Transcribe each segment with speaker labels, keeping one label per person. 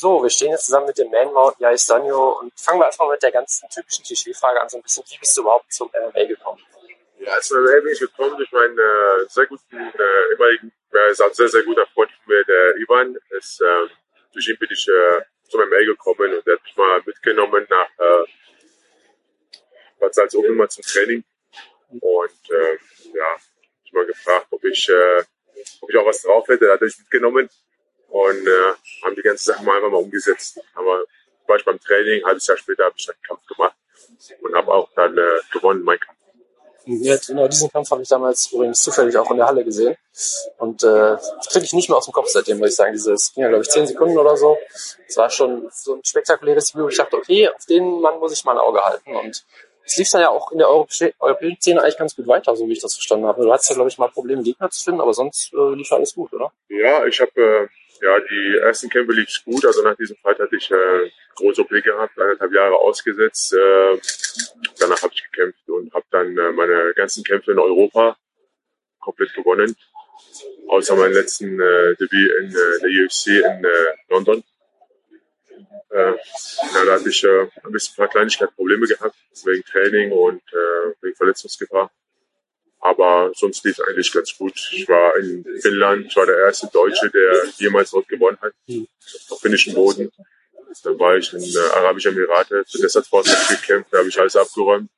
Speaker 1: So, wir stehen jetzt zusammen mit dem Man-Mount Jais Danjo und fangen wir erstmal mit der ganzen typischen Klischee-Frage an, so ein bisschen, wie bist du überhaupt zum MMA gekommen?
Speaker 2: Ja, zum MMA bin ich gekommen durch meinen äh, sehr guten, äh, ehemaligen, äh, ist ein sehr, sehr guter Freund mir, der Ivan. Ist, äh, durch ihn bin ich äh, zum MMA gekommen und der hat mich mal mitgenommen nach äh, Bad Salzuflen mal zum Training. Und äh, ja, ich mal gefragt, ob ich, äh, ob ich auch was drauf hätte. Da hat er mich mitgenommen und äh, haben die ganze Sache mal einfach mal umgesetzt. Aber war ich beim Training, ein halbes Jahr später habe ich einen Kampf gemacht und habe auch dann äh, gewonnen, mein Kampf.
Speaker 1: Ja, genau, diesen Kampf habe ich damals übrigens zufällig auch in der Halle gesehen. Und äh, das kriege ich nicht mehr aus dem Kopf seitdem, muss ich sagen. Dieses ging ja, glaube ich, zehn Sekunden oder so. Es war schon so ein spektakuläres Video. Ich dachte, okay, auf den Mann muss ich mal ein Auge halten. Und es lief dann ja auch in der europäischen Szene eigentlich ganz gut weiter, so wie ich das verstanden habe. Du hattest ja, glaube ich, mal Probleme, Gegner zu finden, aber sonst äh, lief alles gut, oder?
Speaker 2: Ja, ich habe äh, ja die ersten Kämpfe lief gut. Also nach diesem Fight hatte ich äh, große OP gehabt, eineinhalb Jahre ausgesetzt. Äh, danach habe ich gekämpft und habe dann äh, meine ganzen Kämpfe in Europa komplett gewonnen. Außer meinem letzten äh, Debüt in äh, der UFC in äh, London. Äh, ja, da hatte ich äh, ein bisschen ein paar Kleinigkeiten Probleme gehabt, wegen Training und äh, wegen Verletzungsgefahr. Aber sonst lief eigentlich ganz gut. Ich war in Finnland, ich war der erste Deutsche, der jemals dort gewonnen hat, auf finnischen Boden. Dann war ich in äh, Arabische Emirate, für Desert Force gekämpft, da habe ich alles abgeräumt.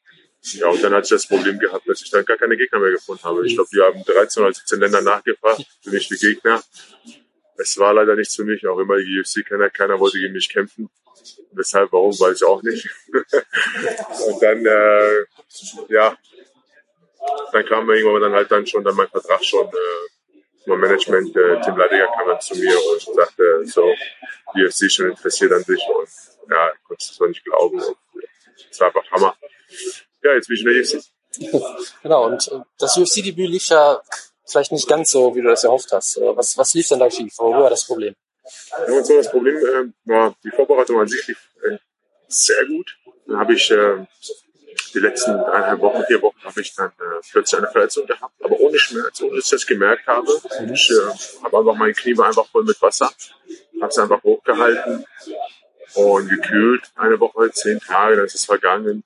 Speaker 2: Ja, und dann hatte ich das Problem gehabt, dass ich dann gar keine Gegner mehr gefunden habe. Ich glaube, die haben 13 oder 17 Länder nachgefragt für mich die Gegner. Es war leider nichts für mich, auch immer die UFC-Kenner, keiner wollte gegen mich kämpfen. Weshalb, warum, weiß ich auch nicht. und dann, äh, ja, dann kam irgendwann dann halt dann schon dann mein Vertrag schon, äh, mein Management, äh, Tim Leidiger kam dann zu mir und sagte, so, die UFC schon interessiert an sich und ja, ich konnte es zwar nicht glauben. Es war einfach Hammer. Ja, jetzt bin ich in der UFC.
Speaker 1: genau, und äh, das UFC-Debüt lief ja vielleicht nicht ganz so, wie du das erhofft hast. Was, was lief denn da schief? Wo war das Problem?
Speaker 2: Ja, und so das Problem äh, war, die Vorbereitung an sich lief äh, sehr gut. Dann habe ich äh, die letzten eineinhalb Wochen, vier Wochen habe ich dann äh, plötzlich eine Verletzung gehabt, aber ohne Schmerz, ohne dass ich das gemerkt habe. Ich äh, habe einfach mein Knie war einfach voll mit Wasser, habe es einfach hochgehalten und gekühlt. Eine Woche, zehn Tage, dann ist es vergangen.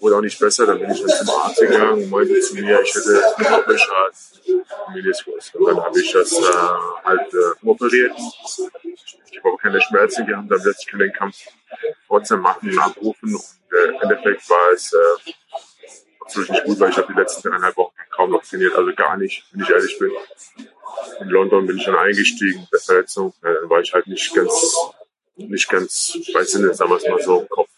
Speaker 2: Wurde auch nicht besser, dann bin ich dann zum Arzt gegangen und meinte zu mir, ich hätte einen Doppelschaden. Und dann habe ich das äh, halt äh, operiert. Ich habe auch keine Schmerzen gehabt, dann werde ich den Kampf trotzdem machen und abrufen. Und äh, im Endeffekt war es äh, absolut nicht gut, weil ich habe die letzten dreieinhalb Wochen kaum noch trainiert, also gar nicht, wenn ich ehrlich bin. In London bin ich dann eingestiegen der Verletzung, äh, dann war ich halt nicht ganz, nicht ganz bei Sinne, sagen wir es mal so, im Kopf.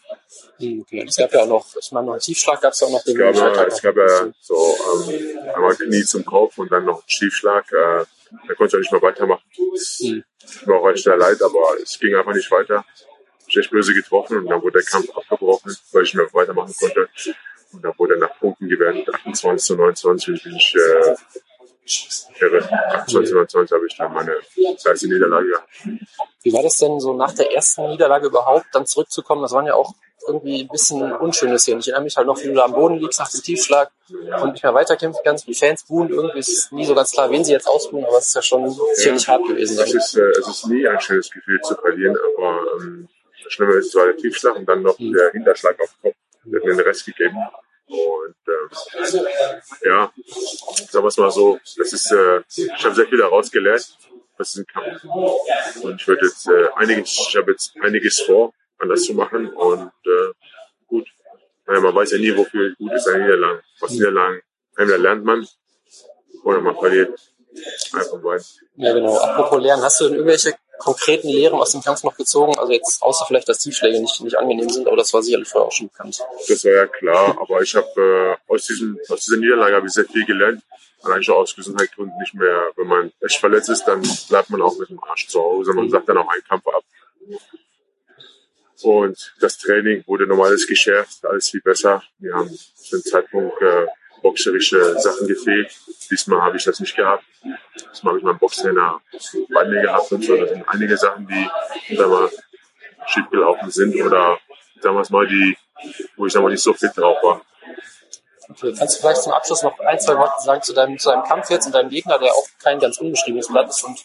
Speaker 1: Hm, okay. Es gab ja auch noch, ich meine, noch einen Tiefschlag gab es ja auch noch.
Speaker 2: Den es gab, ja, es gab ja so ähm, einmal Knie zum Kopf und dann noch einen Schiefschlag. Äh, da konnte ich auch nicht mehr weitermachen. Es hm. war auch echt sehr leid, aber es ging einfach nicht weiter. Ich echt böse getroffen und dann wurde der Kampf abgebrochen, weil ich nicht mehr weitermachen konnte. Und dann wurde nach Punkten gewertet, 28 zu 29 bin ich äh, irre. 28 zu 29 habe ich dann meine erste Niederlage gehabt.
Speaker 1: Wie war das denn so nach der ersten Niederlage überhaupt, dann zurückzukommen? Das waren ja auch irgendwie ein bisschen unschönes hier. Und ich erinnere mich halt noch, wie du da am Boden liegst nach dem Tiefschlag und nicht mehr weiterkämpfen kannst. Die Fans buhen. Irgendwie ist nie so ganz klar, wen sie jetzt ausbuhen, aber es ist ja schon ziemlich ja, hart gewesen.
Speaker 2: Es ist, äh, es ist nie ein schönes Gefühl zu verlieren, aber ähm, das Schlimme ist zwar der Tiefschlag und dann noch mhm. der Hinterschlag auf den Kopf. Der hat mir den Rest gegeben. Und ähm, ja, sagen wir es mal so, das ist, äh, ich habe sehr viel daraus gelernt. Das ist ein Kampf. Und ich würde jetzt äh, einiges, ich habe jetzt einiges vor, anders zu machen. Und äh, gut, naja, man weiß ja nie, wofür gut ist ein Niederlagen. Was Niederlagen, entweder lernt man oder man verliert. Einfach weiter.
Speaker 1: Ja, genau. Apropos Lernen, hast du denn irgendwelche konkreten Lehren aus dem Kampf noch gezogen? Also jetzt außer vielleicht, dass Tiefschläge nicht, nicht angenehm sind, aber das war sicherlich vorher auch schon bekannt.
Speaker 2: Das war ja klar, aber ich habe äh, aus, diesem, aus dieser Niederlage habe ich sehr viel gelernt. Allein schon aus Gesundheitsgründen nicht mehr, wenn man echt verletzt ist, dann bleibt man auch mit dem Arsch zu Hause. Man sagt dann auch einen Kampf ab. Und das Training wurde normales geschärft, alles viel besser. Wir haben zu dem Zeitpunkt äh, boxerische Sachen gefehlt. Diesmal habe ich das nicht gehabt. Diesmal habe ich meinen Boxtrainer bei mir gehabt und so. Das sind einige Sachen, die wir, schief gelaufen sind oder wir mal, die, wo ich sag mal, nicht so fit drauf war.
Speaker 1: Okay. Kannst du vielleicht zum Abschluss noch ein, zwei Worte sagen zu deinem, zu deinem Kampf jetzt und deinem Gegner, der auch kein ganz unbeschriebenes Blatt ist und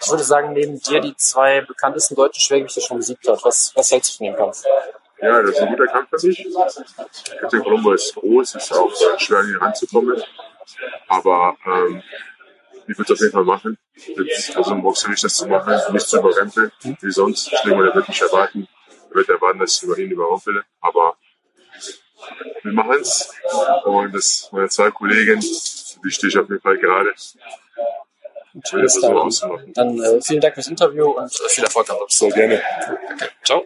Speaker 1: ich würde sagen, neben dir die zwei bekanntesten deutschen Schwergewichte schon besiegt hat. Was, was hältst du von dem Kampf?
Speaker 2: Ja, das ist ein guter Kampf für mich. Katrin Colombo ist groß, ist auch schwer an ihn ranzukommen. Aber ähm, ich würde es auf jeden Fall machen. Jetzt versuchen, boxerisch das zu machen, nicht zu überrempeln, wie sonst. Ich denke der wird nicht erwarten. Er wird erwarten, dass ich über ihn überrumpele. Aber wir machen es. Und das meine zwei Kollegen, die stehe ich auf jeden Fall gerade. Ich will das so ausmachen.
Speaker 1: Dann äh, vielen Dank fürs Interview und äh, viel Erfolg am
Speaker 2: So, gerne.
Speaker 1: Ciao.